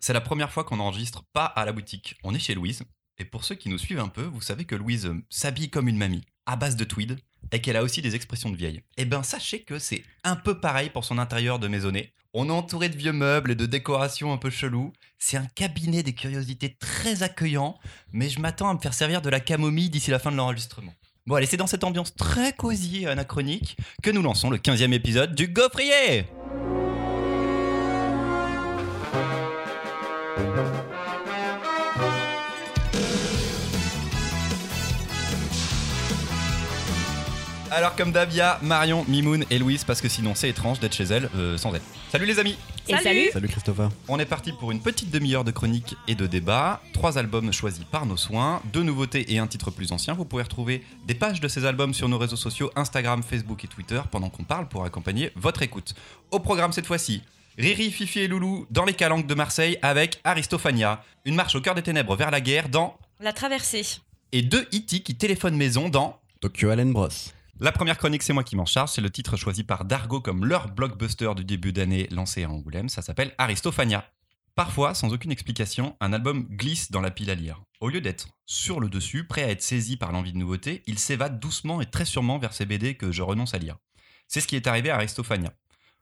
C'est la première fois qu'on enregistre pas à la boutique. On est chez Louise. Et pour ceux qui nous suivent un peu, vous savez que Louise euh, s'habille comme une mamie, à base de tweed, et qu'elle a aussi des expressions de vieille. Eh ben, sachez que c'est un peu pareil pour son intérieur de maisonnée. On est entouré de vieux meubles et de décorations un peu chelous. C'est un cabinet des curiosités très accueillant, mais je m'attends à me faire servir de la camomille d'ici la fin de l'enregistrement. Bon, allez, c'est dans cette ambiance très cosy et anachronique que nous lançons le 15e épisode du Gaufrier Alors comme d'hab, il y a Marion, Mimoun et Louise parce que sinon c'est étrange d'être chez elle euh, sans elle. Salut les amis Et salut. Salut Christopher. On est parti pour une petite demi-heure de chronique et de débat. Trois albums choisis par nos soins, deux nouveautés et un titre plus ancien. Vous pouvez retrouver des pages de ces albums sur nos réseaux sociaux Instagram, Facebook et Twitter pendant qu'on parle pour accompagner votre écoute. Au programme cette fois-ci, Riri, Fifi et Loulou dans les calanques de Marseille avec Aristophania. Une marche au cœur des ténèbres vers la guerre dans... La traversée. Et deux E.T. qui téléphonent maison dans... Tokyo Allen Bros. La première chronique, c'est moi qui m'en charge. C'est le titre choisi par Dargo comme leur blockbuster du début d'année lancé à Angoulême. Ça s'appelle Aristophania. Parfois, sans aucune explication, un album glisse dans la pile à lire. Au lieu d'être sur le dessus, prêt à être saisi par l'envie de nouveauté, il s'évade doucement et très sûrement vers ces BD que je renonce à lire. C'est ce qui est arrivé à Aristophania.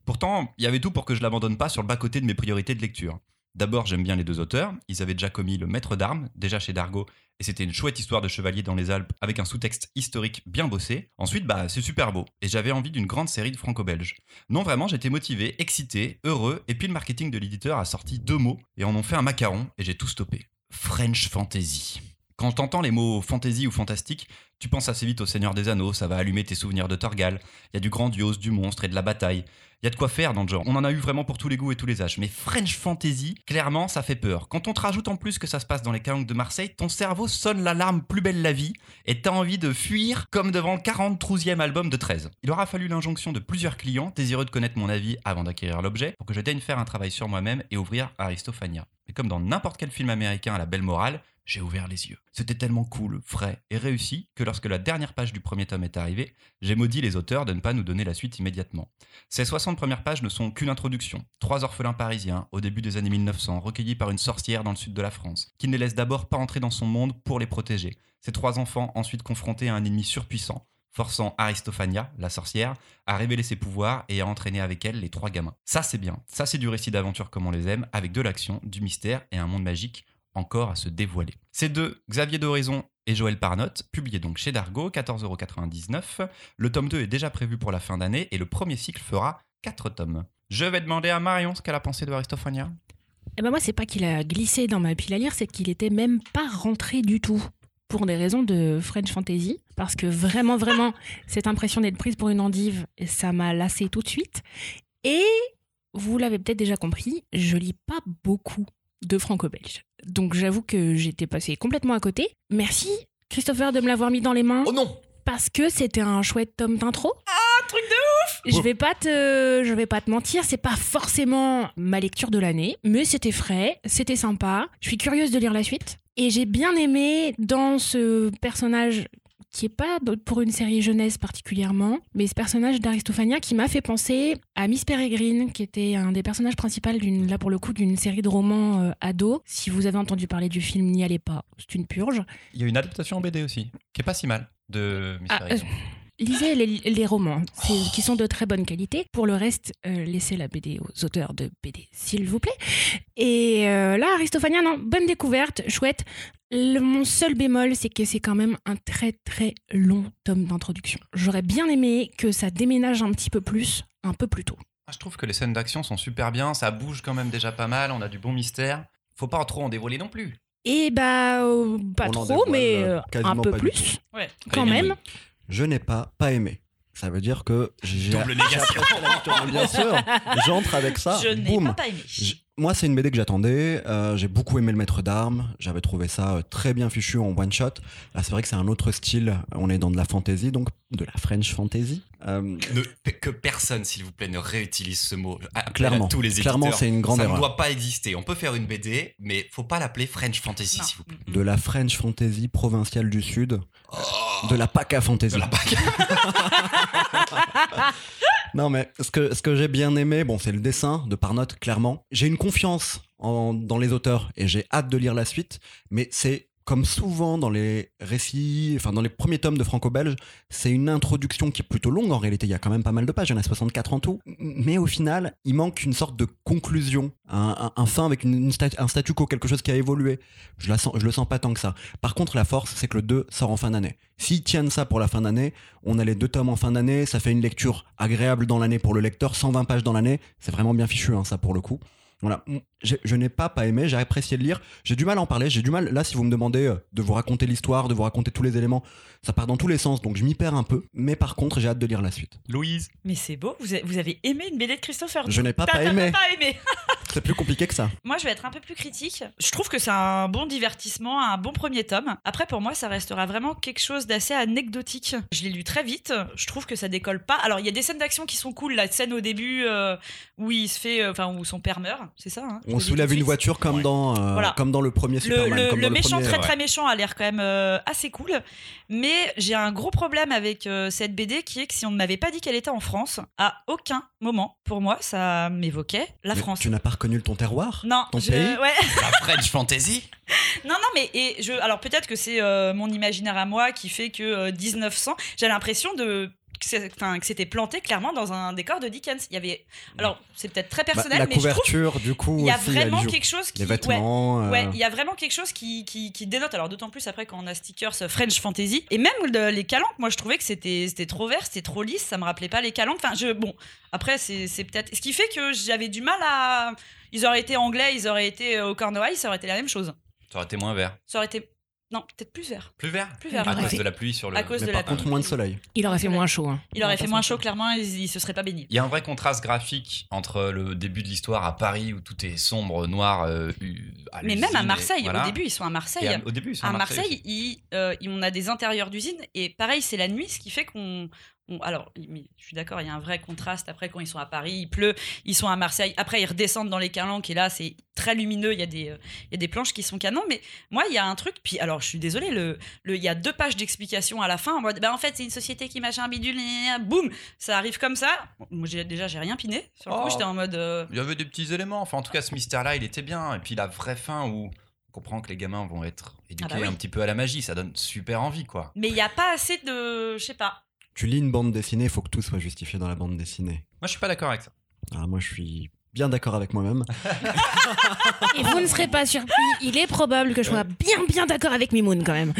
Pourtant, il y avait tout pour que je l'abandonne pas sur le bas-côté de mes priorités de lecture. D'abord, j'aime bien les deux auteurs. Ils avaient déjà commis Le Maître d'Armes, déjà chez Dargo, et c'était une chouette histoire de chevalier dans les Alpes avec un sous-texte historique bien bossé. Ensuite, bah, c'est super beau, et j'avais envie d'une grande série de franco-belges. Non, vraiment, j'étais motivé, excité, heureux, et puis le marketing de l'éditeur a sorti deux mots, et en ont fait un macaron, et j'ai tout stoppé. French Fantasy. Quand t'entends les mots fantasy ou fantastique, tu penses assez vite au Seigneur des Anneaux, ça va allumer tes souvenirs de Torgal. Il y a du grandiose, du monstre et de la bataille. Il y a de quoi faire dans le genre. On en a eu vraiment pour tous les goûts et tous les âges. Mais French Fantasy, clairement, ça fait peur. Quand on te rajoute en plus que ça se passe dans les calanques de Marseille, ton cerveau sonne l'alarme plus belle la vie et t'as envie de fuir comme devant le 43e album de 13. Il aura fallu l'injonction de plusieurs clients désireux de connaître mon avis avant d'acquérir l'objet pour que je daigne faire un travail sur moi-même et ouvrir Aristophania. Mais comme dans n'importe quel film américain à la belle morale, j'ai ouvert les yeux. C'était tellement cool, frais et réussi que lorsque la dernière page du premier tome est arrivée, j'ai maudit les auteurs de ne pas nous donner la suite immédiatement. Ces 60 premières pages ne sont qu'une introduction. Trois orphelins parisiens, au début des années 1900, recueillis par une sorcière dans le sud de la France, qui ne les laisse d'abord pas entrer dans son monde pour les protéger. Ces trois enfants ensuite confrontés à un ennemi surpuissant, forçant Aristophania, la sorcière, à révéler ses pouvoirs et à entraîner avec elle les trois gamins. Ça c'est bien, ça c'est du récit d'aventure comme on les aime, avec de l'action, du mystère et un monde magique encore à se dévoiler. Ces deux, Xavier d'Horizon et Joël Parnotte, publiés donc chez Dargo, 14,99€. Le tome 2 est déjà prévu pour la fin d'année et le premier cycle fera 4 tomes. Je vais demander à Marion ce qu'elle a pensé de Aristophania. Eh ben moi, c'est pas qu'il a glissé dans ma pile à lire, c'est qu'il était même pas rentré du tout. Pour des raisons de French Fantasy. Parce que vraiment, vraiment, cette impression d'être prise pour une endive, ça m'a lassé tout de suite. Et vous l'avez peut-être déjà compris, je lis pas beaucoup de franco-belge. Donc j'avoue que j'étais passé complètement à côté. Merci Christopher de me l'avoir mis dans les mains Oh non parce que c'était un chouette tome d'intro. Ah, truc de Je vais pas te, je vais pas te mentir, c'est pas forcément ma lecture de l'année, mais c'était frais, c'était sympa. Je suis curieuse de lire la suite et j'ai bien aimé dans ce personnage qui est pas pour une série jeunesse particulièrement, mais ce personnage d'Aristophania qui m'a fait penser à Miss Peregrine, qui était un des personnages principaux d'une, là pour le coup, d'une série de romans euh, ados. Si vous avez entendu parler du film, n'y allez pas, c'est une purge. Il y a une adaptation en BD aussi, qui est pas si mal, de Miss Ah, Peregrine. Lisez les, les romans, c'est- qui sont de très bonne qualité. Pour le reste, euh, laissez la BD aux auteurs de BD, s'il vous plaît. Et euh, là, Aristophania, non, bonne découverte, chouette. Le- mon seul bémol, c'est que c'est quand même un très très long tome d'introduction. J'aurais bien aimé que ça déménage un petit peu plus, un peu plus tôt. Ah, Je trouve que les scènes d'action sont super bien, ça bouge quand même déjà pas mal, on a du bon mystère. Faut pas trop en dévoiler non plus. Et bah, euh, pas On trop, mais euh, un peu plus, Ouais. quand même. Je n'ai pas pas aimé. Ça veut dire que j'ai négation. la lecture, mais bien sûr. J'entre avec ça. Je n'ai boum. pas, pas aimé. J- Moi, c'est une BD que j'attendais. Euh, j'ai beaucoup aimé le maître d'armes. J'avais trouvé ça euh, très bien fichu en one shot. Là, c'est vrai que c'est un autre style. On est dans de la fantasy, donc de la French fantasy. Euh, Ne- que personne, s'il vous plaît, ne réutilise ce mot. Clairement, à tous les éditeurs. clairement, c'est une grande ça erreur. ne doit pas exister. On peut faire une BD, mais faut pas l'appeler French Fantasy, Non. s'il vous plaît. De la French fantasy provinciale du Sud. De la PACA fantasy. de la bague. Non, mais ce que, ce que j'ai bien aimé, bon, c'est le dessin de Parnotte, clairement. J'ai une confiance en- dans les auteurs et j'ai hâte de lire la suite. Mais c'est comme souvent dans les récits, enfin dans les premiers tomes de franco-belge, c'est une introduction qui est plutôt longue en réalité. Il y a quand même pas mal de pages, il y en a 64 en tout. Mais au final, il manque une sorte de conclusion, un, fin avec un statu quo, quelque chose qui a évolué. Je le sens pas tant que ça. Par contre, la force, c'est que le 2 sort en fin d'année. S'ils tiennent ça pour la fin d'année, on a les deux tomes en fin d'année, ça fait une lecture agréable dans l'année pour le lecteur, 120 pages dans l'année, c'est vraiment bien fichu, hein, ça pour le coup. Voilà, J'ai- je n'ai pas pas aimé, j'ai apprécié le lire, j'ai du mal à en parler, j'ai du mal, là si vous me demandez euh, de vous raconter l'histoire, de vous raconter tous les éléments, ça part dans tous les sens, donc je m'y perds un peu, mais par contre j'ai hâte de lire la suite. Louise. Mais c'est beau, vous avez, vous avez aimé une BD de Christopher Je n'ai pas pas aimé, pas aimé. C'est plus compliqué que ça. Moi, je vais être un peu plus critique. Je trouve que c'est un bon divertissement, un bon premier tome. Après, pour moi, ça restera vraiment quelque chose d'assez anecdotique. Je l'ai lu très vite. Je trouve que ça décolle pas. Alors, il y a des scènes d'action qui sont cool. La scène au début euh, où il se fait, euh, enfin, où son père meurt, c'est ça. hein On soulève une voiture comme, Ouais. dans, euh, Voilà. comme dans le premier Le, Superman. le- comme le dans le méchant premier, très ouais. très méchant a l'air quand même euh, assez cool, mais j'ai un gros problème avec euh, cette BD qui est que si on ne m'avait pas dit qu'elle était en France, à aucun moment pour moi ça m'évoquait la Mais France. Tu n'as pas reconnu ton terroir Non, ton je- pays ouais. La French Fantasy non, non, mais et je, alors peut-être que c'est euh, mon imaginaire à moi qui fait que euh, 1900, j'ai l'impression de enfin, que c'était planté clairement dans un décor de Dickens. Il y avait, alors c'est peut-être très Bah, personnel, La mais je trouve couverture, du coup, il y a aussi, vraiment quelque chose qui, Les ouais, vêtements. euh, Ouais, il y a vraiment quelque chose qui, qui, qui dénote. Alors, d'autant plus après quand on a stickers euh, French Fantasy. Et même le- les calanques, moi, je trouvais que c'était c'était trop vert, c'était trop lisse, ça me rappelait pas les calanques. Enfin, je, bon, après, c'est c'est peut-être. Ce qui fait que j'avais du mal à. Ils auraient été anglais, ils auraient été euh, au Cornouailles, ça aurait été la même chose. Ça aurait été moins vert. Ça aurait été. Non, peut-être plus vert. Plus vert Plus vert. Il À cause fait- de la pluie sur le. À cause mais de par la contre, pluie. moins de soleil. Il aurait fait moins chaud. hein. Il aurait fait moins chaud, clairement, ils, ils se seraient pas baignés. Il y a un vrai contraste graphique entre le début de l'histoire à Paris où tout est sombre, noir. euh, à Mais même à Marseille, voilà. au début, ils sont à Marseille. à- au début, ils sont à à Marseille, Marseille. il- euh, il- on a des intérieurs d'usine et pareil, c'est la nuit, ce qui fait qu'on. On- alors, je suis d'accord, il y a un vrai contraste. Après, quand ils sont à Paris, il pleut, ils sont à Marseille. Après, ils redescendent dans les calanques et là, c'est très lumineux. Il y, a des, euh, il y a des planches qui sont canons. Mais moi, il y a un truc. Puis, alors, je suis désolée, le, le, il y a deux pages d'explication à la fin en mode bah, en fait, c'est une société qui machin bidule, boum, ça arrive comme ça. Bon, moi, déjà, j'ai rien piné. Sur le coup, Oh. j'étais en mode. euh, Il y avait des petits éléments. Enfin, en tout cas, ce mystère-là, il était bien. Et puis la vraie fin où on comprend que les gamins vont être éduqués Ah bah oui. un petit peu à la magie, ça donne super envie, quoi. Mais il n'y a pas assez de. Je sais pas. Tu lis une bande dessinée, il faut que tout soit justifié dans la bande dessinée. Moi, je suis pas d'accord avec ça. Ah, moi, je suis bien d'accord avec moi-même. Et vous ne serez pas surpris, il est probable que je sois bien bien d'accord avec Mimoun quand même.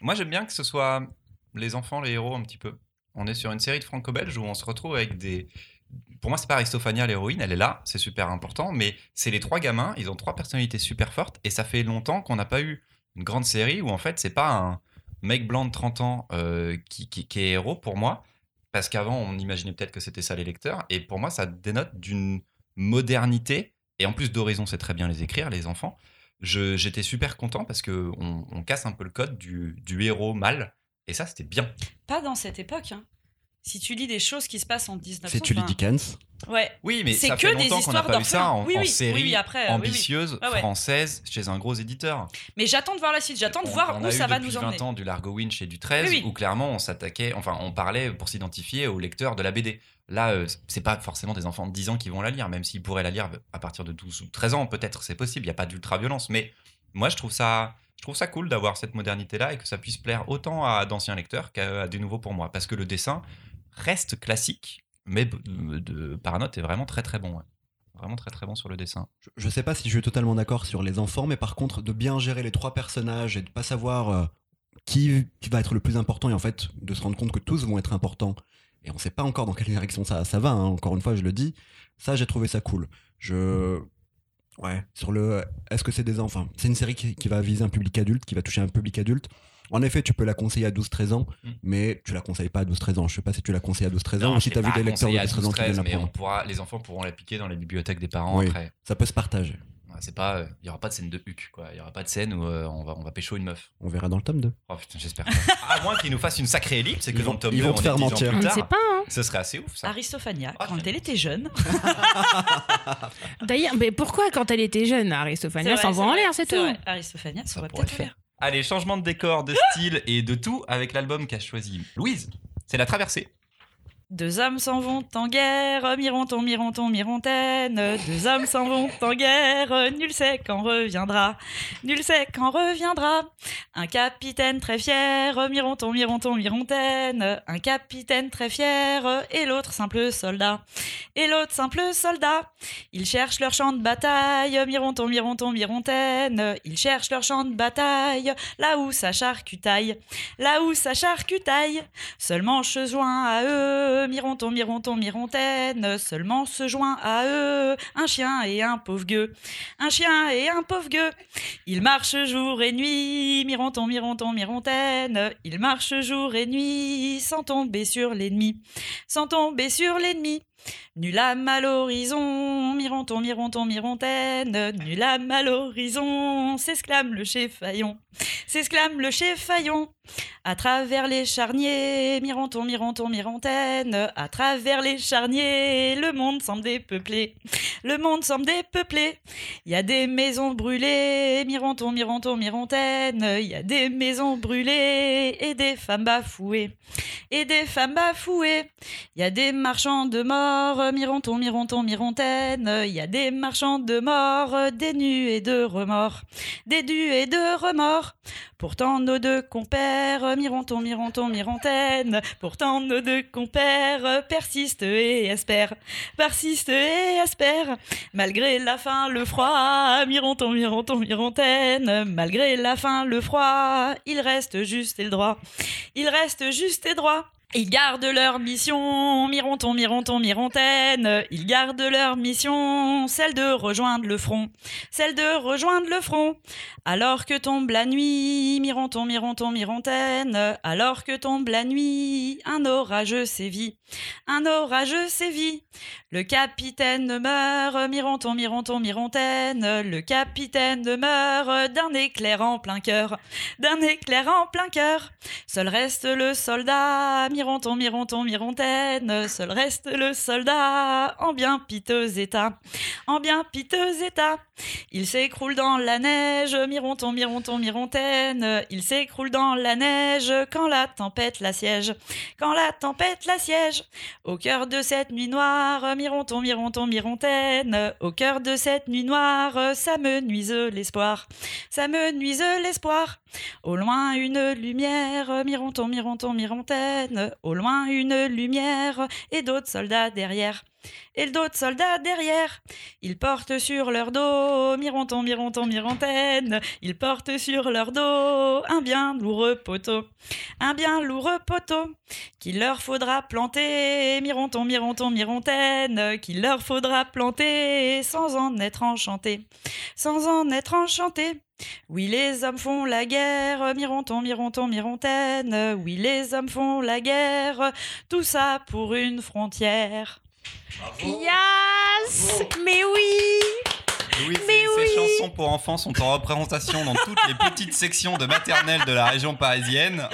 Moi, j'aime bien que ce soit les enfants, les héros, un petit peu. On est sur une série de franco-belges où on se retrouve avec des. Pour moi, c'est pas Aristophania l'héroïne, elle est là, c'est super important, mais c'est les trois gamins, ils ont trois personnalités super fortes, et ça fait longtemps qu'on n'a pas eu une grande série où en fait, c'est pas un mec blanc de 30 ans euh, qui, qui- qui est héros pour moi, parce qu'avant, on imaginait peut-être que c'était ça les lecteurs, et pour moi, ça dénote d'une modernité, et en plus d'Horizon, c'est très bien les écrire, les enfants. Je- J'étais super content parce que on, on casse un peu le code du, du héros mâle, et ça, c'était bien. Pas dans cette époque. hein. Si tu lis des choses qui se passent en 1900. Si tu lis Dickens, Ouais. Oui, mais C'est ça que fait des longtemps qu'on n'a histoires pas eu ça en. Oui, en oui, série oui, après, euh, ambitieuse, ouais. française, chez un gros éditeur. Mais j'attends de voir la suite. J'attends de On- voir on où ça va nous 20 emmener. ans du Largo Winch et du 13, Oui, oui. où clairement on s'attaquait, enfin on parlait pour s'identifier aux lecteurs de la BD. Là, euh, c'est pas forcément des enfants de 10 ans qui vont la lire, même s'ils pourraient la lire à partir de 12 ou 13 ans, peut-être, c'est possible, il n'y a pas d'ultra-violence. Mais moi, je trouve ça, je trouve ça cool d'avoir cette modernité-là et que ça puisse plaire autant à d'anciens lecteurs qu'à des nouveaux pour moi. Parce que le dessin reste classique, mais b- de Paranote est vraiment très très bon. ouais. Vraiment très très bon sur le dessin. je, je sais pas si je suis totalement d'accord sur les enfants, mais par contre, de bien gérer les trois personnages et de pas savoir euh, qui, qui va être le plus important et en fait de se rendre compte que tous vont être importants et on sait pas encore dans quelle direction ça, ça va, hein, encore une fois, je le dis, ça j'ai trouvé ça cool. Je. Ouais, sur le. Est-ce que c'est des enfants C'est une série qui, qui va viser un public adulte, qui va toucher un public adulte. En effet, tu peux la conseiller à 12-13 ans, Mm. mais tu la conseilles pas à 12-13 ans. Je sais pas si tu la conseilles à 12-13 ans ou si tu as vu des lecteurs de conseillé à 12-13 ans qui 12-13, viennent la mais on prendre. pourra, les enfants pourront la piquer dans les bibliothèques des parents Oui. après. Ça peut se partager. Ouais, C'est pas, euh, il y aura pas de scène de huc, quoi. Il y aura pas de scène où euh, on va, on va pécho une meuf. On verra dans le tome 2. Oh putain, j'espère. pas. à moins qu'ils nous fassent une sacrée ellipse, c'est que Ils dans le tome ils 2, vont on te faire 10 ans mentir. plus On ne tard. sait pas. hein. Ce serait assez ouf, ça. Aristophania, Ah, quand elle était jeune. D'ailleurs, mais pourquoi quand elle était jeune, Aristophania s'envoie c'est en l'air, c'est tout vrai. Aristophania, ça Ça pourrait peut-être faire. Allez, changement de décor, de style et de tout avec l'album qu'a choisi Louise. C'est La Traversée. Deux hommes s'en vont en guerre, mironton, mironton, mirontaine. Deux hommes s'en vont en guerre, nul sait quand reviendra. Nul sait quand reviendra. Un capitaine très fier, mironton, mironton, mirontaine. Un capitaine très fier, et l'autre simple soldat. Et l'autre simple soldat. Ils cherchent leur champ de bataille, mironton, mironton, mirontaine. Ils cherchent leur champ de bataille, là où ça charcutaille. Là où ça charcutaille. Seulement se joint à eux, mironton, mironton, mirontaine, seulement se joint à eux un chien et un pauvre gueux. Un chien et un pauvre gueux. Ils marchent jour et nuit, mironton, mironton, mirontaine. Ils marchent jour et nuit sans tomber sur l'ennemi. Sans tomber sur l'ennemi. Nul âme à l'horizon, mironton, mironton, mirontaine, nul âme à l'horizon, s'exclame le chef-faillon, s'exclame le chef-faillon. À travers les charniers, mironton, mironton, mirontaine, à travers les charniers, le monde semble dépeuplé, le monde semble dépeuplé. Il y a des maisons brûlées, mironton, mironton, mirontaine, il y a des maisons brûlées et des femmes bafouées, et des femmes bafouées. Il y a des marchands de mort, mironton, mironton, mirontaine. Il y a des marchands de mort, des nus et de remords, des nus et de remords. Pourtant nos deux compères, mironton, mironton, mirontaine. Pourtant nos deux compères persistent et espèrent, persistent et espèrent. Malgré la faim, le froid, mironton, mironton, mirontaine. Malgré la faim, le froid, il reste juste et le droit. Il reste juste et droit. Ils gardent leur mission, mironton, mironton, mirontaine. Ils gardent leur mission, celle de rejoindre le front, celle de rejoindre le front. Alors que tombe la nuit, mironton, mironton, mirontaine. Alors que tombe la nuit, un orage sévit, un orage sévit. Le capitaine meurt, mironton, mironton, mirontaine. Le capitaine meurt d'un éclair en plein cœur, d'un éclair en plein cœur. Seul reste le soldat, mironton, mirontaine. Seul reste le soldat en bien piteux état, en bien piteux état. Il s'écroule dans la neige, mironton, mironton, mirontaine. Il s'écroule dans la neige quand la tempête l'assiège, quand la tempête l'assiège. Au cœur de cette nuit noire, mironton, mironton, mirontaine. Au cœur de cette nuit noire, ça me nuise l'espoir, ça me nuise l'espoir. Au loin une lumière, mironton, mironton, mirontaine. Au loin une lumière et d'autres soldats derrière. Et d'autres soldats derrière. Ils portent sur leur dos, mironton, mironton, mirontaine. Ils portent sur leur dos un bien lourd poteau. Un bien lourd poteau qu'il leur faudra planter, mironton, mironton, mirontaine. Qu'il leur faudra planter sans en être enchanté. Sans en être enchanté. Oui, les hommes font la guerre, mironton, mironton, mirontaine. Oui, les hommes font la guerre, tout ça pour une frontière. Yes Mais oui Louis, Mais ces, ces oui. chansons pour enfants sont en représentation dans toutes les petites sections de maternelle de la région parisienne.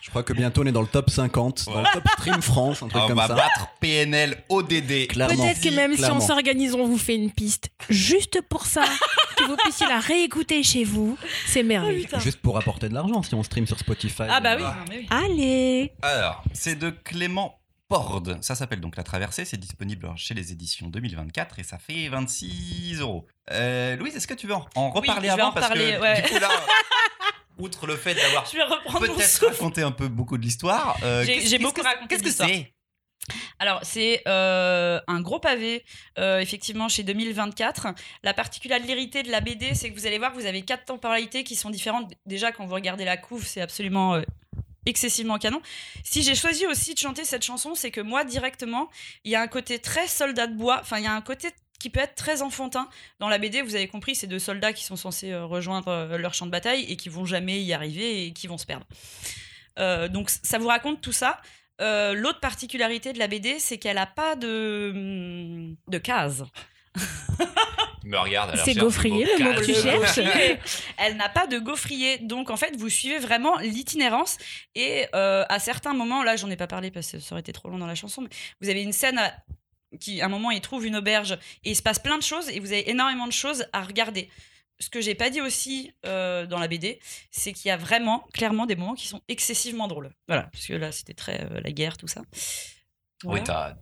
Je crois que bientôt on est dans le top 50, dans le top stream France, un truc On comme va ça. battre PNL, ODD. Clairement. Peut-être que même si on s'organise, on vous fait une piste juste pour ça, que vous puissiez la réécouter chez vous. C'est merveilleux. Juste pour apporter de l'argent si on stream sur Spotify. Ah bah oui, Ah. oui. Allez Alors, c'est de Clément Porde. Ça s'appelle donc La Traversée. C'est disponible chez les éditions 2024 et ça fait 26 euros. Euh, Louise, est-ce que tu veux en, Oui, reparler je vais avant en Parce reparler, que ouais. du coup, là, outre le fait d'avoir peut-être raconté un peu beaucoup de l'histoire, euh, J'ai- beaucoup raconté Qu'est-ce que c'est? Alors, c'est euh, un gros pavé, euh, effectivement, chez 2024. La particularité de la BD, c'est que vous allez voir que vous avez quatre temporalités qui sont différentes. Déjà, quand vous regardez la couve, c'est absolument euh, excessivement canon. Si j'ai choisi aussi de chanter cette chanson, c'est que moi, directement, il y a un côté très soldat de bois. Enfin, il y a un côté qui peut être très enfantin. Dans la BD, vous avez compris, c'est deux soldats qui sont censés euh, rejoindre euh, leur champ de bataille et qui vont jamais y arriver et qui vont se perdre. Euh, donc, ça vous raconte tout ça. L'autre particularité de la BD, c'est qu'elle a pas de, hum, de cases. Me regarde. C'est gaufrier, le mot que tu Le cherches gaufrier. Elle n'a pas de gaufrier. Donc, en fait, vous suivez vraiment l'itinérance. Et euh, à certains moments, là, j'en ai pas parlé parce que ça aurait été trop long dans la chanson, mais vous avez une scène à- qui, à un moment, il trouve une auberge et il se passe plein de choses et vous avez énormément de choses à regarder. Ce que j'ai pas dit aussi euh, dans la BD, c'est qu'il y a vraiment, clairement, des moments qui sont excessivement drôles. Voilà, parce que là, c'était très euh, la guerre, tout ça. Oui, t'as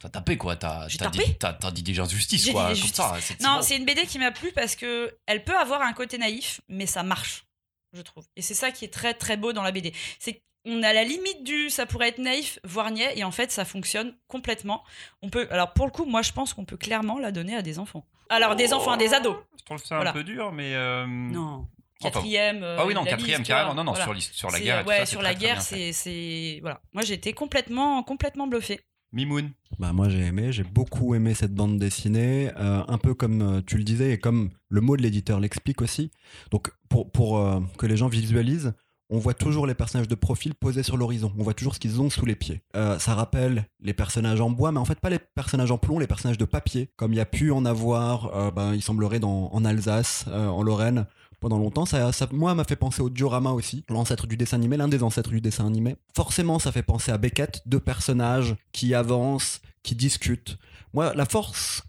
t'as tapé quoi. T'as dit, dit des injustices J'ai quoi. Comme ça, Non, c'est une BD qui m'a plu parce que elle peut avoir un côté naïf, mais ça marche, je trouve. Et c'est ça qui est très très beau dans la BD. C'est qu'on a la limite du ça pourrait être naïf, voire niais, et en fait ça fonctionne complètement. On peut, alors pour le coup, moi je pense qu'on peut clairement la donner à des enfants. Alors des enfants, à des ados. Je trouve ça Voilà. un peu dur, mais. euh, Non. Quatrième. euh, Ah oui, non, la quatrième, carrément. Non, non, Voilà. sur, la guerre et tout ouais, ça, sur très, la très guerre, c'est, c'est, voilà. Moi, j'étais complètement, complètement bluffée. Mimoun. Bah moi j'ai aimé, j'ai beaucoup aimé cette bande dessinée, euh, un peu comme euh, tu le disais et comme le mot de l'éditeur l'explique aussi. Donc pour, euh, que les gens visualisent, on voit toujours les personnages de profil posés sur l'horizon, on voit toujours ce qu'ils ont sous les pieds. Ça rappelle les personnages en bois, mais en fait pas les personnages en plomb, les personnages de papier, comme il y a pu en avoir, ben, il semblerait en Alsace, en Lorraine, pendant longtemps. Ça, ça moi, m'a fait penser au diorama aussi, l'ancêtre du dessin animé, l'un des ancêtres du dessin animé. Forcément, ça fait penser à Beckett, deux personnages qui avancent, qui discutent. Moi, la force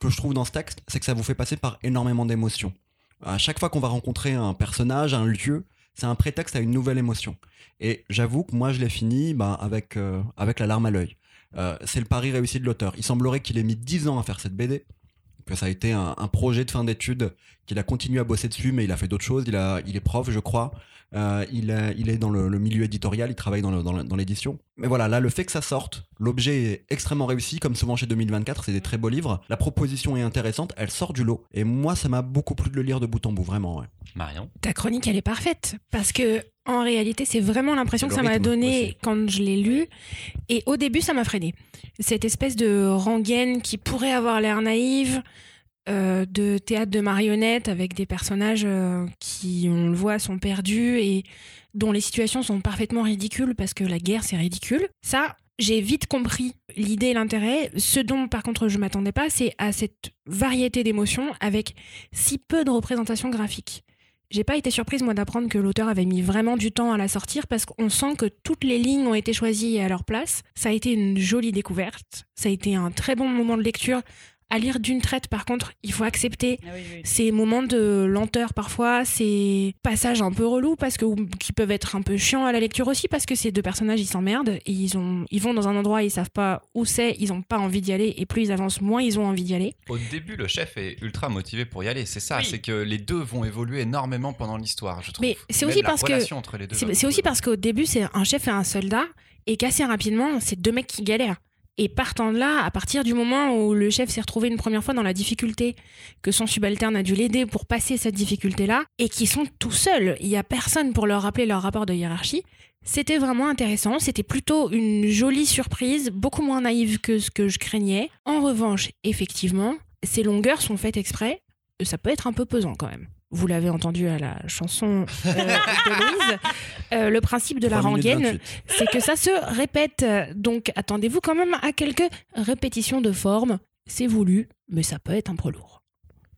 que je trouve dans ce texte, c'est que ça vous fait passer par énormément d'émotions. À chaque fois qu'on va rencontrer un personnage, un lieu, c'est un prétexte à une nouvelle émotion. Et j'avoue que moi, je l'ai fini bah, avec, euh, avec la larme à l'œil. Euh, c'est le pari réussi de l'auteur. Il semblerait qu'il ait mis 10 ans à faire cette BD, que ça a été un, un projet de fin d'études, qu'il a continué à bosser dessus, mais il a fait d'autres choses. Il, a, il est prof, je crois. Euh, il, a- il est dans le, le milieu éditorial, il travaille dans l'édition. Mais voilà, là, le fait que ça sorte, l'objet est extrêmement réussi, comme souvent chez 2024, c'est des très beaux livres. La proposition est intéressante, elle sort du lot. Et moi, ça m'a beaucoup plu de le lire de bout en bout, vraiment. ouais. Marion? Ta chronique, elle est parfaite. Parce que, en réalité, c'est vraiment l'impression que ça m'a donné aussi. quand je l'ai lu. Et au début, ça m'a freiné. Cette espèce de rengaine qui pourrait avoir l'air naïve, euh, de théâtre de marionnettes avec des personnages euh, qui, on le voit, sont perdus et dont les situations sont parfaitement ridicules parce que la guerre, c'est ridicule. Ça, j'ai vite compris l'idée et l'intérêt. Ce dont, par contre, je m'attendais pas, c'est à cette variété d'émotions avec si peu de représentation graphique. J'ai pas été surprise, moi, d'apprendre que l'auteur avait mis vraiment du temps à la sortir parce qu'on sent que toutes les lignes ont été choisies à leur place. Ça a été une jolie découverte. Ça a été un très bon moment de lecture. À lire d'une traite, par contre, il faut accepter ces moments de lenteur parfois, ces passages un peu relous parce que qui peuvent être un peu chiants à la lecture aussi parce que ces deux personnages ils s'emmerdent et ils ont ils vont dans un endroit ils savent pas où c'est, ils ont pas envie d'y aller et plus ils avancent moins ils ont envie d'y aller. Au début, le chef est ultra motivé pour y aller. C'est ça, Oui. c'est que les deux vont évoluer énormément pendant l'histoire, je trouve. Mais c'est aussi la parce que- relation entre les deux va C'est aussi parce qu'au début, c'est un chef et un soldat, et qu'assez rapidement, c'est deux mecs qui galèrent. Et partant de là, à partir du moment où le chef s'est retrouvé une première fois dans la difficulté, que son subalterne a dû l'aider pour passer cette difficulté-là, et qu'ils sont tout seuls, il n'y a personne pour leur rappeler leur rapport de hiérarchie, c'était vraiment intéressant. C'était plutôt une jolie surprise, beaucoup moins naïve que ce que je craignais. En revanche, effectivement, ces longueurs sont faites exprès. Ça peut être un peu pesant quand même. Vous l'avez entendu à la chanson euh, de Louise. Euh, le principe de la 3 minutes rengaine, 28. c'est que ça se répète. Donc attendez-vous quand même à quelques répétitions de forme. C'est voulu, mais ça peut être un peu lourd.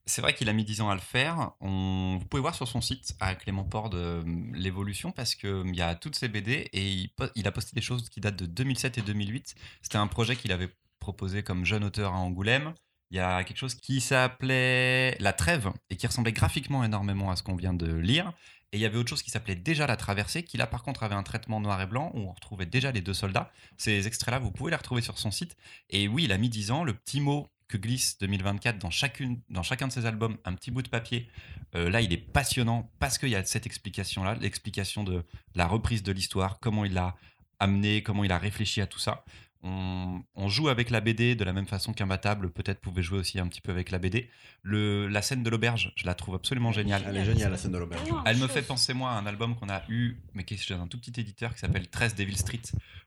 C'est vrai qu'il a mis 10 ans à le faire. On... Vous pouvez voir sur son site, à Clément Port, de l'évolution, parce qu'il y a toutes ses BD et il, po- il a posté des choses qui datent de 2007 et 2008. C'était un projet qu'il avait proposé comme jeune auteur à Angoulême. Il y a quelque chose qui s'appelait La Trêve et qui ressemblait graphiquement énormément à ce qu'on vient de lire. Et il y avait autre chose qui s'appelait déjà La Traversée, qui là par contre avait un traitement noir et blanc où on retrouvait déjà les deux soldats. Ces extraits-là, vous pouvez les retrouver sur son site. Et oui, il a mis 10 ans. Le petit mot que glisse 2024 dans, chacune, dans chacun de ses albums, un petit bout de papier, euh, là il est passionnant parce qu'il y a cette explication-là, l'explication de la reprise de l'histoire, comment il l'a amené, comment il a réfléchi à tout ça. On, on joue avec la BD de la même façon qu'Imbattable, peut-être pouvait jouer aussi un petit peu avec la BD. Le, la scène de l'auberge, je la trouve absolument géniale. Elle est géniale, la scène de l'auberge. Elle me fait penser, moi, à un album qu'on a eu, mais qui est chez un tout petit éditeur qui s'appelle 13 Devil Street,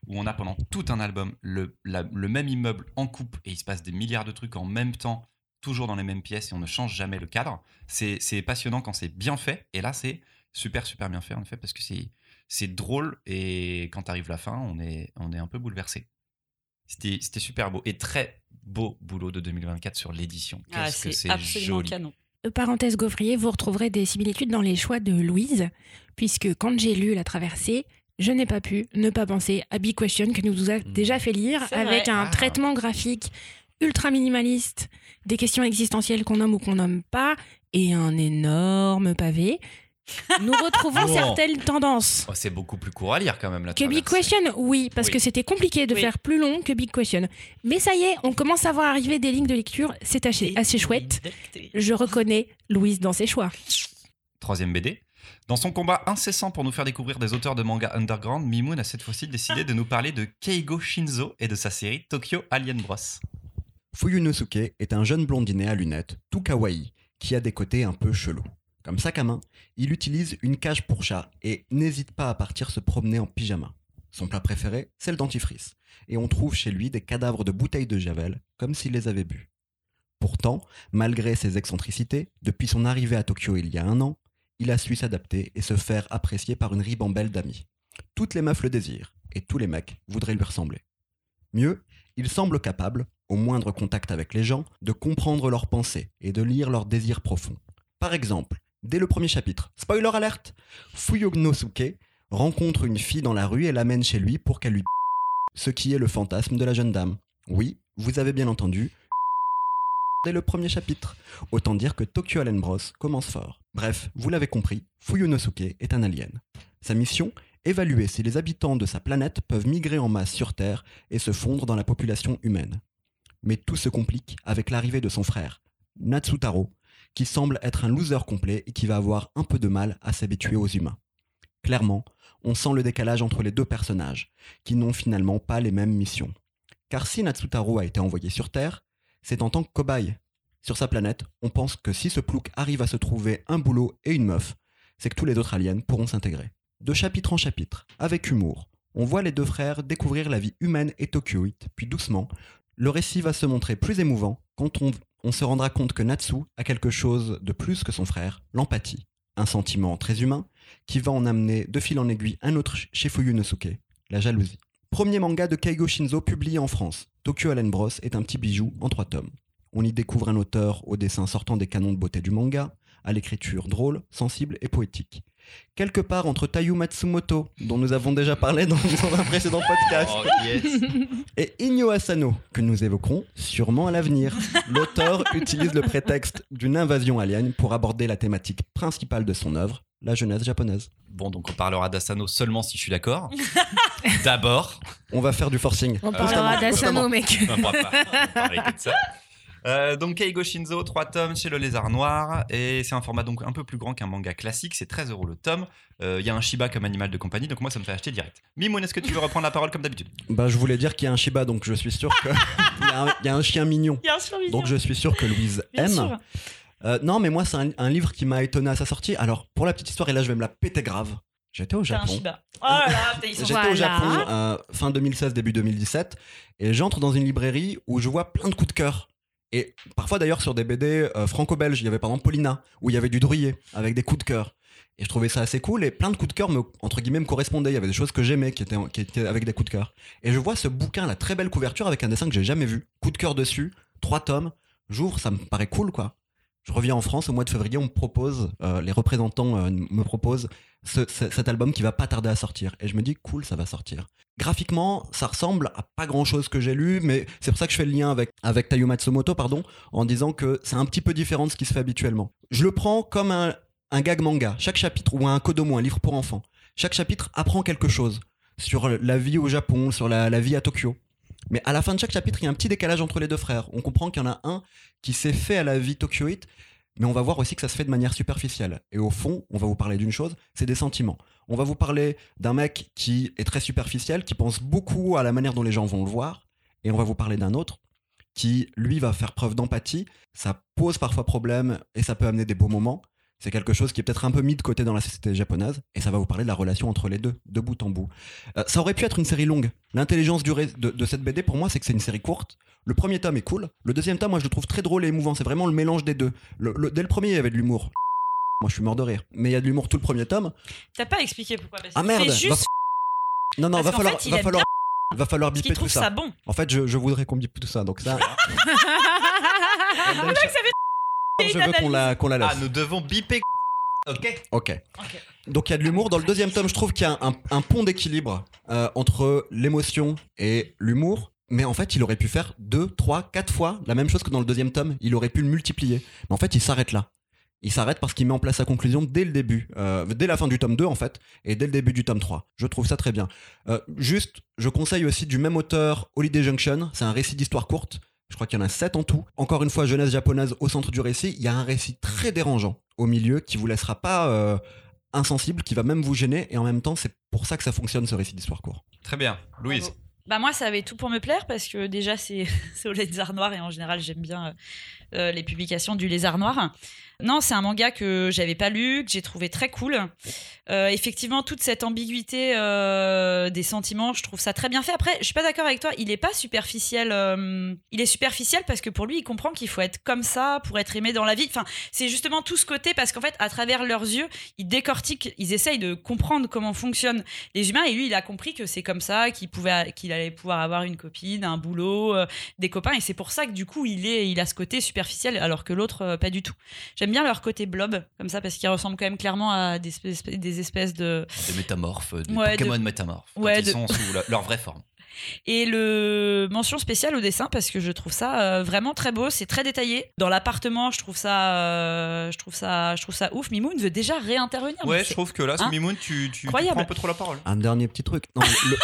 où on a pendant tout un album le, la- le même immeuble en coupe et il se passe des milliards de trucs en même temps, toujours dans les mêmes pièces et on ne change jamais le cadre. C'est passionnant quand c'est bien fait et là, c'est super, super bien fait en effet parce que c'est c'est drôle et quand arrive la fin, on est, on est un peu bouleversé. C'était c'était super beau et très beau boulot de 2024 sur l'édition. Ah, Qu'est-ce que c'est joli. canon. Euh, Parenthèse gaufrier, vous retrouverez des similitudes dans les choix de Louise, puisque quand j'ai lu La Traversée, je n'ai pas pu ne pas penser à Big Question que nous vous a déjà fait lire, avec vrai. un Ah. traitement graphique ultra minimaliste, des questions existentielles qu'on nomme ou qu'on nomme pas, et un énorme pavé. Nous retrouvons Bon. certaines tendances. Oh, c'est beaucoup plus court à lire quand même la Que Big. Question, oui, parce Oui. que c'était compliqué de Oui. faire plus long que Big Question. Mais ça y est, on commence à voir arriver des lignes de lecture, c'est assez, assez chouette. Je reconnais Louise dans ses choix. Troisième BD. Dans son combat incessant pour nous faire découvrir des auteurs de manga underground, Mimoun a cette fois-ci décidé de nous parler de Keigo Shinzo et de sa série Tokyo Alien Bros. Fuyunosuke est un jeune blondinet à lunettes, tout kawaii, qui a des côtés un peu chelous. Comme sac à main, il utilise une cage pour chat et n'hésite pas à partir se promener en pyjama. Son plat préféré, c'est le dentifrice, et on trouve chez lui des cadavres de bouteilles de javel, comme s'il les avait bu. Pourtant, malgré ses excentricités, depuis son arrivée à Tokyo il y a un an, il a su s'adapter et se faire apprécier par une ribambelle d'amis. Toutes les meufs le désirent, et tous les mecs voudraient lui ressembler. Mieux, il semble capable, au moindre contact avec les gens, de comprendre leurs pensées et de lire leurs désirs profonds. Par exemple, dès le premier chapitre, spoiler alerte, Fuyonosuke rencontre une fille dans la rue et l'amène chez lui pour qu'elle lui ce qui est le fantasme de la jeune dame. Oui, vous avez bien entendu, dès le premier chapitre. Autant dire que Tokyo Alien Bros commence fort. Bref, vous l'avez compris, Fuyonosuke est un alien. Sa mission Évaluer si les habitants de sa planète peuvent migrer en masse sur Terre et se fondre dans la population humaine. Mais tout se complique avec l'arrivée de son frère, Natsutaro, qui semble être un loser complet et qui va avoir un peu de mal à s'habituer aux humains. Clairement, on sent le décalage entre les deux personnages, qui n'ont finalement pas les mêmes missions. Car si Natsutaro a été envoyé sur Terre, c'est en tant que cobaye. Sur sa planète, on pense que si ce plouc arrive à se trouver un boulot et une meuf, c'est que tous les autres aliens pourront s'intégrer. De chapitre en chapitre, avec humour, on voit les deux frères découvrir la vie humaine et tokyoïte, puis doucement, le récit va se montrer plus émouvant quand on, on se rendra compte que Natsu a quelque chose de plus que son frère, l'empathie. Un sentiment très humain qui va en amener de fil en aiguille un autre chez Fuyunosuke, la jalousie. Premier manga de Keigo Shinzo publié en France, Tokyo Alien Bros est un petit bijou en trois tomes. On y découvre un auteur au dessin sortant des canons de beauté du manga, à l'écriture drôle, sensible et poétique. Quelque part entre Tayu Matsumoto, dont nous avons déjà parlé dans, dans un précédent podcast, Oh, yes. et Inyo Asano, que nous évoquerons sûrement à l'avenir. L'auteur utilise le prétexte d'une invasion alien pour aborder la thématique principale de son œuvre, la jeunesse japonaise. Bon, donc on parlera d'Asano seulement si je suis d'accord. D'abord. On va faire du forcing. On parlera d'Asano, mec. On va pas parler que de ça. Euh, donc Keigo Shinzo, 3 tomes chez le Lézard Noir, et c'est un format donc un peu plus grand qu'un manga classique, c'est 13 euros le tome. Euh, Il y a un Shiba comme animal de compagnie, donc moi ça me fait acheter direct. Mimoun, est-ce que tu veux reprendre la parole comme d'habitude? Bah, je voulais dire qu'il y a un Shiba, donc je suis sûr que. il, y a un, il y a un chien mignon. Il y a un survivant. Donc je suis sûr que Louise Bien aime. sûr. Euh, non, mais moi, c'est un, un livre qui m'a étonné à sa sortie. Alors, pour la petite histoire, et là, je vais me la péter grave. J'étais au un Japon. Shiba. Oh là là, J'étais Voilà. au Japon euh, fin 2016, début 2017, et j'entre dans une librairie où je vois plein de coups de cœur. Et parfois d'ailleurs sur des BD euh, franco-belges, il y avait par exemple Paulina, où il y avait du Drouillet, avec des coups de cœur. Et je trouvais ça assez cool, et plein de coups de cœur, me, entre me correspondaient. Il y avait des choses que j'aimais qui étaient, qui étaient avec des coups de cœur. Et je vois ce bouquin, la très belle couverture, avec un dessin que j'ai jamais vu. Coup de cœur dessus, trois tomes. J'ouvre, ça me paraît cool, quoi. Je reviens en France au mois de février, on me propose, euh, les représentants euh, me proposent ce- ce- cet album qui va pas tarder à sortir. Et je me dis, cool, ça va sortir. Graphiquement, ça ressemble à pas grand chose que j'ai lu, mais c'est pour ça que je fais le lien avec, avec Tayu Matsumoto, pardon, en disant que c'est un petit peu différent de ce qui se fait habituellement. Je le prends comme un, gag manga. Chaque chapitre, ou un kodomo, un livre pour enfants, chaque chapitre apprend quelque chose sur la vie au Japon, sur la vie à Tokyo. Mais à la fin de chaque chapitre, il y a un petit décalage entre les deux frères. On comprend qu'il y en a un qui s'est fait à la vie tokyoïte, mais on va voir aussi que ça se fait de manière superficielle. Et au fond, on va vous parler d'une chose, c'est des sentiments. On va vous parler d'un mec qui est très superficiel, qui pense beaucoup à la manière dont les gens vont le voir, et on va vous parler d'un autre qui, lui, va faire preuve d'empathie. Ça pose parfois problème et ça peut amener des beaux moments. C'est quelque chose qui est peut-être un peu mis de côté dans la société japonaise, et ça va vous parler de la relation entre les deux, de bout en bout. Euh, ça aurait pu être une série longue. L'intelligence de, de cette BD, pour moi, c'est que c'est une série courte. Le premier tome est cool. Le deuxième tome, moi, je le trouve très drôle et émouvant. C'est vraiment le mélange des deux. Le- le- dès le premier, il y avait de l'humour. Moi, je suis mort de rire. Mais il y a de l'humour tout le premier tome. T'as pas expliqué pourquoi. parce Ah merde fait juste va- Non, non, Parce va falloir, fait, va falloir, va falloir parce biper tout ça. ça bon. En fait, je, je voudrais qu'on bipe tout ça. Donc ça, je veux qu'on la, qu'on la laisse. Ah, nous devons biper. Ok. Ok. Donc il y a de l'humour. Dans le deuxième tome, je trouve qu'il y a un, un pont d'équilibre euh, entre l'émotion et l'humour. Mais en fait, il aurait pu faire deux, trois, quatre fois la même chose que dans le deuxième tome. Il aurait pu le multiplier. Mais en fait, il s'arrête là. Il s'arrête parce qu'il met en place sa conclusion dès le début, euh, dès la fin du tome 2 en fait, et dès le début du tome 3. Je trouve ça très bien. Euh, juste, je conseille aussi du même auteur Holiday Junction, c'est un récit d'histoire courte. Je crois qu'il y en a 7 en tout. Encore une fois, jeunesse japonaise au centre du récit. Il y a un récit très dérangeant au milieu qui vous laissera pas euh, insensible, qui va même vous gêner. Et en même temps, c'est pour ça que ça fonctionne ce récit d'histoire court. Très bien. Louise. Bravo. Bah moi ça avait tout pour me plaire parce que déjà c'est c'est au lézard noir et en général j'aime bien euh, euh, les publications du lézard noir. Non c'est un manga que j'avais pas lu que j'ai trouvé très cool. Euh, effectivement toute cette ambiguïté euh, des sentiments je trouve ça très bien fait. Après je suis pas d'accord avec toi il est pas superficiel. euh, il est superficiel parce que pour lui il comprend qu'il faut être comme ça pour être aimé dans la vie. Enfin c'est justement tout ce côté parce qu'en fait à travers leurs yeux ils décortiquent ils essayent de comprendre comment fonctionnent les humains et lui il a compris que c'est comme ça qu'il pouvait qu'il allait pouvoir avoir une copine un boulot des copains et c'est pour ça que du coup il est il a ce côté superficiel alors que l'autre pas du tout j'aime bien leur côté blob comme ça parce qu'ils ressemblent quand même clairement à des espèces, des espèces de Des métamorphes, des Ouais, Pokémon métamorphes. quand Ouais, ils de- sont sous la- leur vraie forme. et le mention spéciale au dessin parce que je trouve ça euh, vraiment très beau c'est très détaillé dans l'appartement je trouve ça euh, je trouve ça je trouve ça ouf Mimoun veut déjà réintervenir Ouais, je trouve que là, Hein Mimoun, tu, tu, tu prends un peu trop la parole. Un dernier petit truc. Non, le,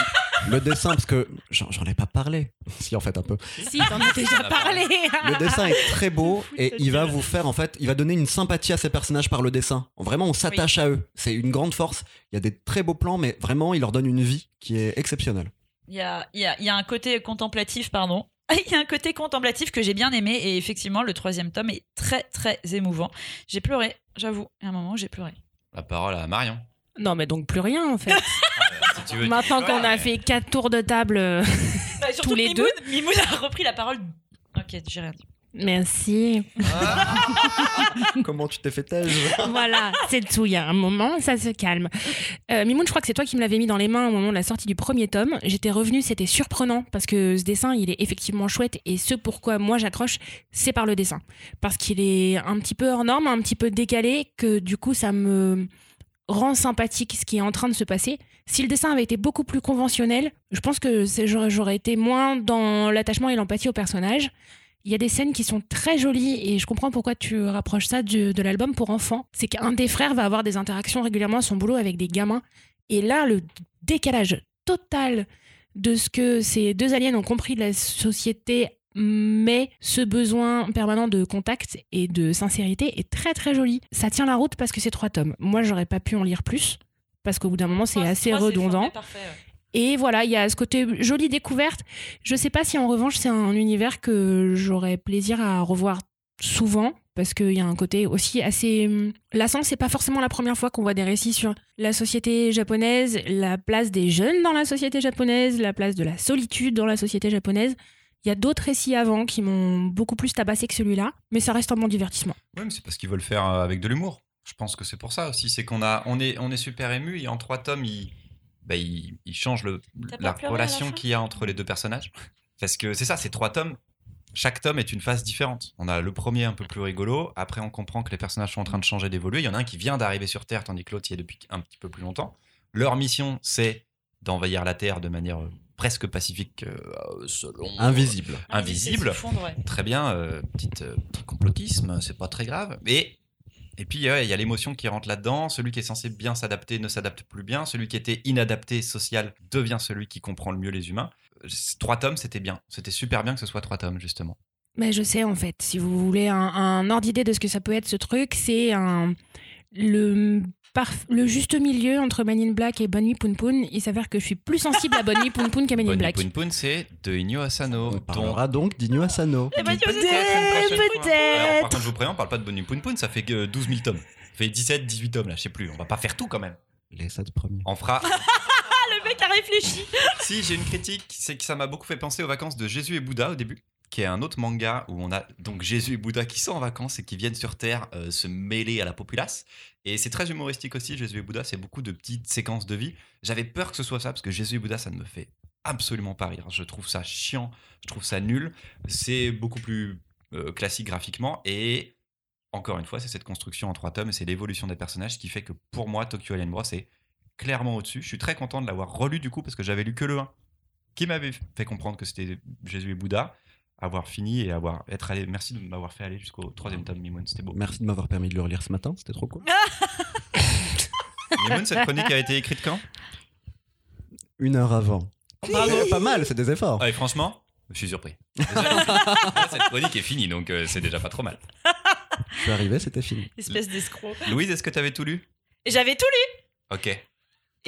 le dessin, parce que j'en ai pas parlé. Si, en fait, un peu. Si, t'en as déjà parlé. Le dessin est très beau et il va vous faire en fait, il va donner une sympathie à ces personnages par le dessin. Vraiment, on s'attache à eux. C'est une grande force. Il y a des très beaux plans, mais vraiment, il leur donne une vie qui est exceptionnelle. Il y a, il y, a, il y a un côté contemplatif, pardon. Il y a un côté contemplatif que j'ai bien aimé et effectivement le troisième tome est très très émouvant. J'ai pleuré, j'avoue. À un moment j'ai pleuré. La parole à Marion. Non, mais donc plus rien en fait. Si tu veux. Maintenant qu'on a fait quatre tours de table, euh, Bah, surtout Tous les Mimoun, Mimoun a repris la parole. Ok, j'ai rien dit. merci. Comment tu t'es fait taise voilà, c'est tout. Il y a un moment, ça se calme. Euh, Mimoun, je crois que c'est toi qui me l'avais mis dans les mains au moment de la sortie du premier tome. J'étais revenue, c'était surprenant parce que ce dessin, il est effectivement chouette et ce pourquoi moi j'accroche, c'est par le dessin. Parce qu'il est un petit peu hors norme, un petit peu décalé, que du coup ça me rend sympathique ce qui est en train de se passer. Si le dessin avait été beaucoup plus conventionnel, je pense que j'aurais été moins dans l'attachement et l'empathie au personnage. Il y a des scènes qui sont très jolies et je comprends pourquoi tu rapproches ça de l'album pour enfants. C'est qu'un des frères va avoir des interactions régulièrement à son boulot avec des gamins. Et là, le décalage total de ce que ces deux aliens ont compris de la société, mais ce besoin permanent de contact et de sincérité est très très joli. Ça tient la route parce que c'est trois tomes. Moi, j'aurais pas pu en lire plus parce qu'au bout d'un moment, c'est assez redondant. formé parfait, ouais. Et voilà, il y a ce côté jolie découverte. Je sais pas si en revanche c'est un univers que j'aurais plaisir à revoir souvent parce qu'il y a un côté aussi assez hum, lassant. C'est pas forcément la première fois qu'on voit des récits sur la société japonaise, la place des jeunes dans la société japonaise, la place de la solitude dans la société japonaise. Il y a d'autres récits avant qui m'ont beaucoup plus tabassé que celui-là, mais ça reste un bon divertissement. Oui, mais c'est parce qu'ils veulent faire euh, avec de l'humour. Je pense que c'est pour ça aussi. C'est qu'on a, on est, on est super ému et en trois tomes, il, bah, il, il change le, la relation qu'il y a entre les deux personnages. Parce que c'est ça, c'est trois tomes. Chaque tome est une phase différente. On a le premier un peu plus rigolo. Après, on comprend que les personnages sont en train de changer, d'évoluer. Il y en a un qui vient d'arriver sur Terre, tandis que l'autre y est depuis un petit peu plus longtemps. Leur mission, c'est d'envahir la Terre de manière euh, presque pacifique, euh, selon Invisible. invisible. Fondre, ouais. Très bien, euh, petite, euh, petit complotisme, c'est pas très grave. Et, et puis, il y a l'émotion qui rentre là-dedans. Celui qui est censé bien s'adapter ne s'adapte plus bien. Celui qui était inadapté social devient celui qui comprend le mieux les humains. Euh, Trois tomes, c'était bien. C'était super bien que ce soit trois tomes, justement. Mais je sais en fait, si vous voulez un, un ordre d'idée de ce que ça peut être ce truc, c'est un le parf- le juste milieu entre Man in Black et Bonne Nuit Poon Poon. Il s'avère que je suis plus sensible à Bonne Nuit Poon Poon qu'à Man in Bonnie Black. Poon Poon, c'est de Inyo Asano. On parlera donc d'Inu Asano. Eh ben, Peut-être Dieu, une prochaine fois. peut-être. Alors, par contre, je vous préviens, on parle pas de Bonnie Poon Poon, ça fait que 12 000 tomes. Ça fait 17, 18 tomes, là, je sais plus. On va pas faire tout quand même. Les sept premiers. On fera Ah, le mec a réfléchi. Si, j'ai une critique, c'est que ça m'a beaucoup fait penser aux vacances de Jésus et Bouddha au début, qui est un autre manga où on a donc Jésus et Bouddha qui sont en vacances et qui viennent sur Terre euh, se mêler à la populace. Et c'est très humoristique aussi, Jésus et Bouddha, c'est beaucoup de petites séquences de vie. J'avais peur que ce soit ça, parce que Jésus et Bouddha, ça ne me fait absolument pas rire. Je trouve ça chiant, je trouve ça nul. C'est beaucoup plus euh, classique graphiquement et encore une fois, c'est cette construction en trois tomes et c'est l'évolution des personnages qui fait que pour moi, Tokyo Alien Bros est clairement au-dessus. Je suis très content de l'avoir relu du coup parce que j'avais lu que le 1 qui m'avait fait comprendre que c'était Jésus et Bouddha. Avoir fini et avoir être allé. Merci de m'avoir fait aller jusqu'au troisième tome, Mimoun. C'était beau. Merci de m'avoir permis de le relire ce matin, c'était trop cool. Mimoun, cette chronique a été écrite quand? Une heure avant. Bravo. Pas mal, c'est des efforts. Et franchement, je suis surpris. Désolé. cette chronique est finie, donc euh, c'est déjà pas trop mal. Je suis arrivé, c'était fini. Espèce d'escroc. Louise, est-ce que tu avais tout lu? J'avais tout lu. Ok.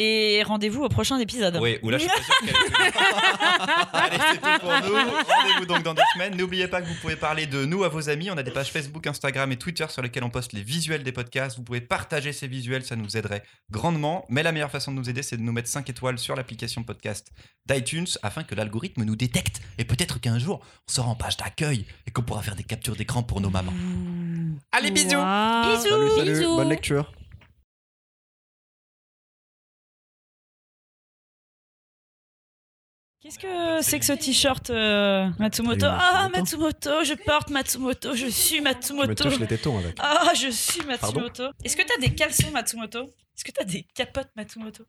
Et rendez-vous au prochain épisode. Oui, ou là, je suis pas sûr qu'elle. Allez, c'est tout pour nous. Rendez-vous donc dans deux semaines. N'oubliez pas que vous pouvez parler de nous à vos amis. On a des pages Facebook, Instagram et Twitter sur lesquelles on poste les visuels des podcasts. Vous pouvez partager ces visuels, ça nous aiderait grandement. Mais la meilleure façon de nous aider, c'est de nous mettre 5 étoiles sur l'application podcast d'iTunes afin que l'algorithme nous détecte. Et peut-être qu'un jour, on sera en page d'accueil et qu'on pourra faire des captures d'écran pour nos mamans. Allez, bisous. Bisous. Salut, salut, Bisous. bonne lecture. Qu'est-ce que c'est que ce t-shirt euh, Matsumoto Ah, Matsumoto. Matsumoto, je porte Matsumoto, je suis Tu me Matsumoto. touches les tétons avec. Ah, je suis Matsumoto. Est-ce que t'as des caleçons Matsumoto? Est-ce que t'as des capotes Matsumoto?